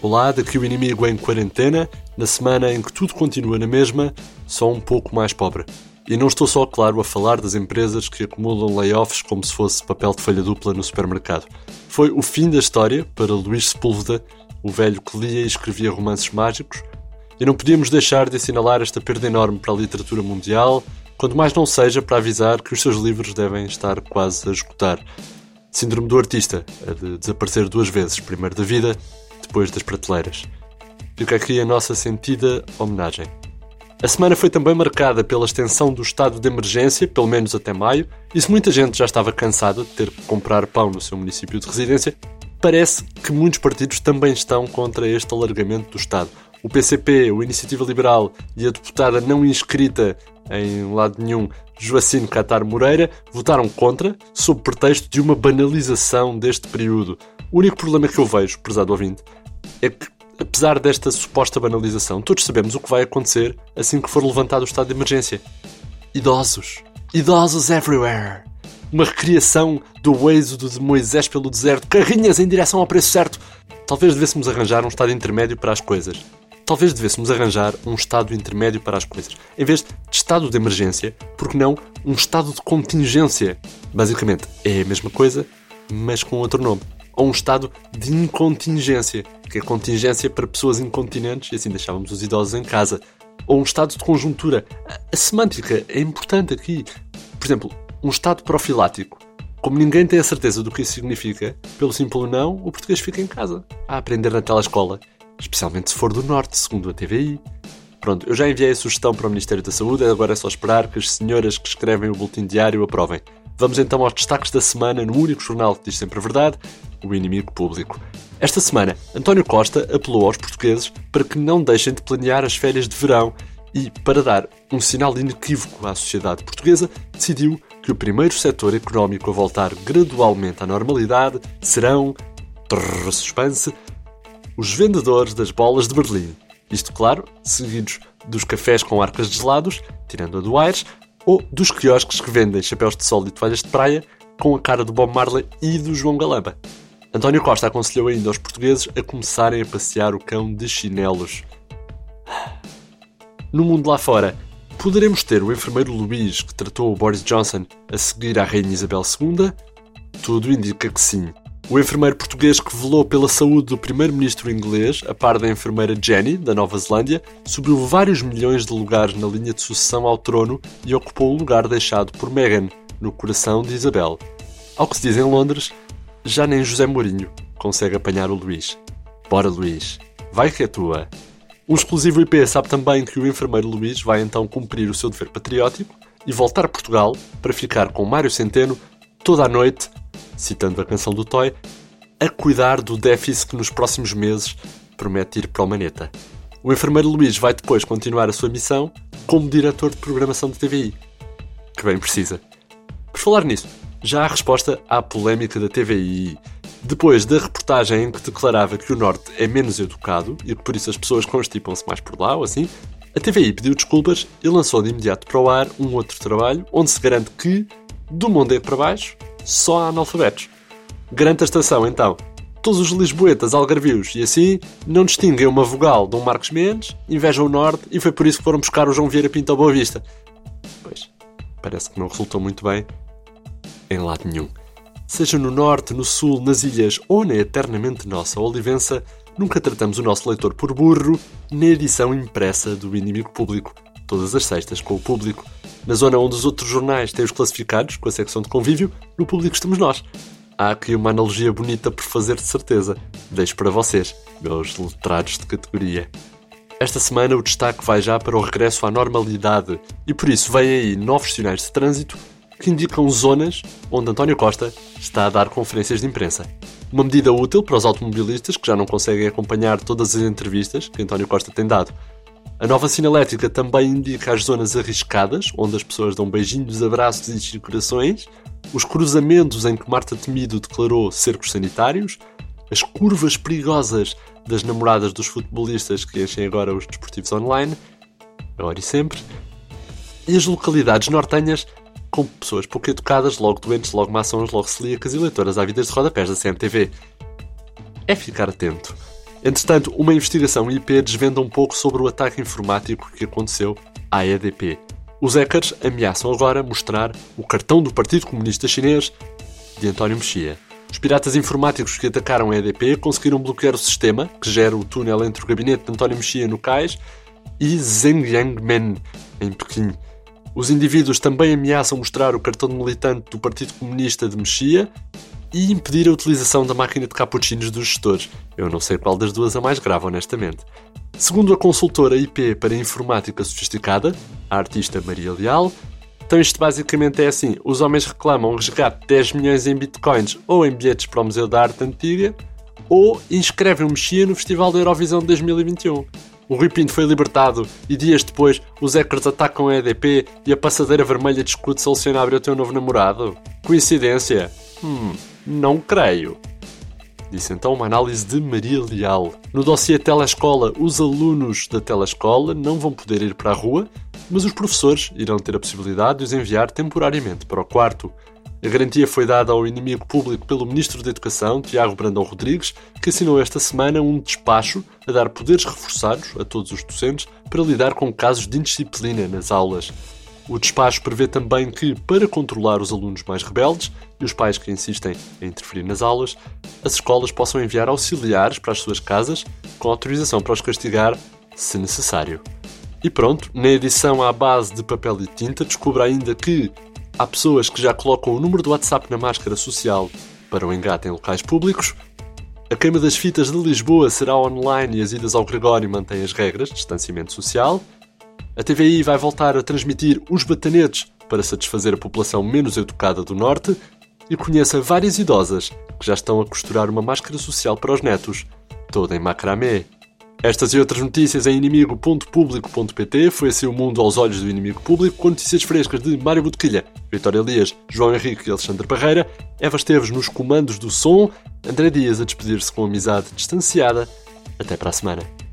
Olá, daqui o inimigo em quarentena, na semana em que tudo continua na mesma, só um pouco mais pobre. E não estou só, claro, a falar das empresas que acumulam layoffs como se fosse papel de folha dupla no supermercado. Foi o fim da história para Luís Sepúlveda, o velho que lia e escrevia romances mágicos, e não podíamos deixar de assinalar esta perda enorme para a literatura mundial, quando mais não seja para avisar que os seus livros devem estar quase a esgotar. Síndrome do artista, a de desaparecer duas vezes, primeiro da vida depois das prateleiras. Fica aqui a nossa sentida homenagem. A semana foi também marcada pela extensão do estado de emergência, pelo menos até maio, e se muita gente já estava cansada de ter que comprar pão no seu município de residência, parece que muitos partidos também estão contra este alargamento do Estado. O PCP, o Iniciativa Liberal e a deputada não inscrita em lado nenhum, Joacine Catar Moreira, votaram contra, sob pretexto de uma banalização deste período. O único problema que eu vejo, prezado ouvinte, é que, apesar desta suposta banalização, todos sabemos o que vai acontecer assim que for levantado o estado de emergência. Idosos. Idosos everywhere. Uma recriação do êxodo de Moisés pelo deserto, carrinhas em direção ao preço certo. Talvez devêssemos arranjar um estado intermédio para as coisas. Talvez devêssemos arranjar um estado intermédio para as coisas. Em vez de estado de emergência, porque não um estado de contingência? Basicamente, é a mesma coisa, mas com outro nome ou um estado de incontingência, que é contingência para pessoas incontinentes e assim deixávamos os idosos em casa. Ou um estado de conjuntura. A semântica é importante aqui. Por exemplo, um estado profilático. Como ninguém tem a certeza do que isso significa, pelo simples não, o português fica em casa, a aprender na telescola, especialmente se for do Norte, segundo a TVI. Pronto, eu já enviei a sugestão para o Ministério da Saúde, agora é só esperar que as senhoras que escrevem o boletim diário aprovem. Vamos então aos destaques da semana no único jornal que diz sempre a verdade, o inimigo público. Esta semana, António Costa apelou aos portugueses para que não deixem de planear as férias de verão e, para dar um sinal inequívoco à sociedade portuguesa, decidiu que o primeiro setor económico a voltar gradualmente à normalidade serão, trrr, suspense, os vendedores das bolas de Berlim. Isto, claro, seguidos dos cafés com arcas de gelados, tirando a do Aires, ou dos quiosques que vendem chapéus de sol e toalhas de praia com a cara do Bob Marley e do João Galamba. António Costa aconselhou ainda aos portugueses a começarem a passear o cão de chinelos. No mundo lá fora, poderemos ter o enfermeiro Luís que tratou o Boris Johnson a seguir à Rainha Isabel II? Tudo indica que sim. O enfermeiro português que velou pela saúde do primeiro-ministro inglês, a par da enfermeira Jenny, da Nova Zelândia, subiu vários milhões de lugares na linha de sucessão ao trono e ocupou o lugar deixado por Meghan, no coração de Isabel. Ao que se diz em Londres, já nem José Mourinho consegue apanhar o Luís. Bora, Luís, vai que é tua. Um exclusivo IP sabe também que o enfermeiro Luís vai então cumprir o seu dever patriótico e voltar a Portugal para ficar com Mário Centeno toda a noite citando a canção do Toy, a cuidar do déficit que nos próximos meses promete ir para o Maneta. O enfermeiro Luís vai depois continuar a sua missão como diretor de programação de TVI. Que bem precisa. Por falar nisso, já há resposta à polémica da TVI. Depois da reportagem em que declarava que o Norte é menos educado e que por isso as pessoas constipam-se mais por lá ou assim, a TVI pediu desculpas e lançou de imediato para o ar um outro trabalho onde se garante que, do Mondego para baixo, só há analfabetos. Garante a estação, então. Todos os lisboetas algarvios e assim não distinguem uma vogal de um Marcos Mendes, invejam o Norte e foi por isso que foram buscar o João Vieira Pinto ao Boa Vista. Pois, parece que não resultou muito bem em lado nenhum. Seja no Norte, no Sul, nas Ilhas ou na eternamente nossa Olivença, nunca tratamos o nosso leitor por burro na edição impressa do Inimigo Público, todas as sextas com o público. Na zona onde os outros jornais têm os classificados, com a secção de convívio, no público estamos nós. Há aqui uma analogia bonita por fazer de certeza. Deixo para vocês, meus letrados de categoria. Esta semana o destaque vai já para o regresso à normalidade e por isso vêm aí novos sinais de trânsito que indicam zonas onde António Costa está a dar conferências de imprensa. Uma medida útil para os automobilistas que já não conseguem acompanhar todas as entrevistas que António Costa tem dado. A nova sinalética também indica as zonas arriscadas, onde as pessoas dão beijinhos, abraços e corações, os cruzamentos em que Marta Temido declarou cercos sanitários, as curvas perigosas das namoradas dos futebolistas que enchem agora os desportivos online, agora e sempre, e as localidades nortenhas com pessoas pouco educadas, logo doentes, logo maçons, logo celíacas e leitoras vidas de rodapés da CMTV. É ficar atento. Entretanto, uma investigação IP desvenda um pouco sobre o ataque informático que aconteceu à EDP. Os hackers ameaçam agora mostrar o cartão do Partido Comunista Chinês de António Mexia. Os piratas informáticos que atacaram a EDP conseguiram bloquear o sistema que gera o túnel entre o gabinete de António Mexia no cais e Zhenjiangmen, em Pequim. Os indivíduos também ameaçam mostrar o cartão militante do Partido Comunista de Mexia e impedir a utilização da máquina de cappuccinos dos gestores. Eu não sei qual das duas é mais grave, honestamente. Segundo a consultora IP para Informática Sofisticada, a artista Maria Leal, então isto basicamente é assim: os homens reclamam resgate de 10 milhões em bitcoins ou em bilhetes para o Museu da Arte Antiga, ou inscrevem o Mexia no Festival da Eurovisão de 2021. O Rui Pinto foi libertado e dias depois os hackers atacam a EDP e a passadeira vermelha discute se Luciano abre o teu novo namorado. Coincidência? Hum, não creio. Disse então uma análise de Maria Leal. No dossiê Telescola, os alunos da Telescola não vão poder ir para a rua, mas os professores irão ter a possibilidade de os enviar temporariamente para o quarto. A garantia foi dada ao inimigo público pelo Ministro da Educação, Tiago Brandão Rodrigues, que assinou esta semana um despacho a dar poderes reforçados a todos os docentes para lidar com casos de indisciplina nas aulas. O despacho prevê também que, para controlar os alunos mais rebeldes e os pais que insistem em interferir nas aulas, as escolas possam enviar auxiliares para as suas casas com autorização para os castigar, se necessário. E pronto, na edição à base de papel e tinta, descubra ainda que Há pessoas que já colocam o número do WhatsApp na máscara social para o engate em locais públicos. A queima das fitas de Lisboa será online e as idas ao Gregório mantêm as regras de distanciamento social. A TVI vai voltar a transmitir os batanetes para satisfazer a população menos educada do Norte. E conheça várias idosas que já estão a costurar uma máscara social para os netos, toda em macramé. Estas e outras notícias em inimigo.público.pt. Foi assim o mundo aos olhos do inimigo público, com notícias frescas de Mário Botequilha, Vitória Elias, João Henrique e Alexandre Barreira, Eva Esteves nos comandos do som, André Dias a despedir-se com amizade distanciada. Até para a semana.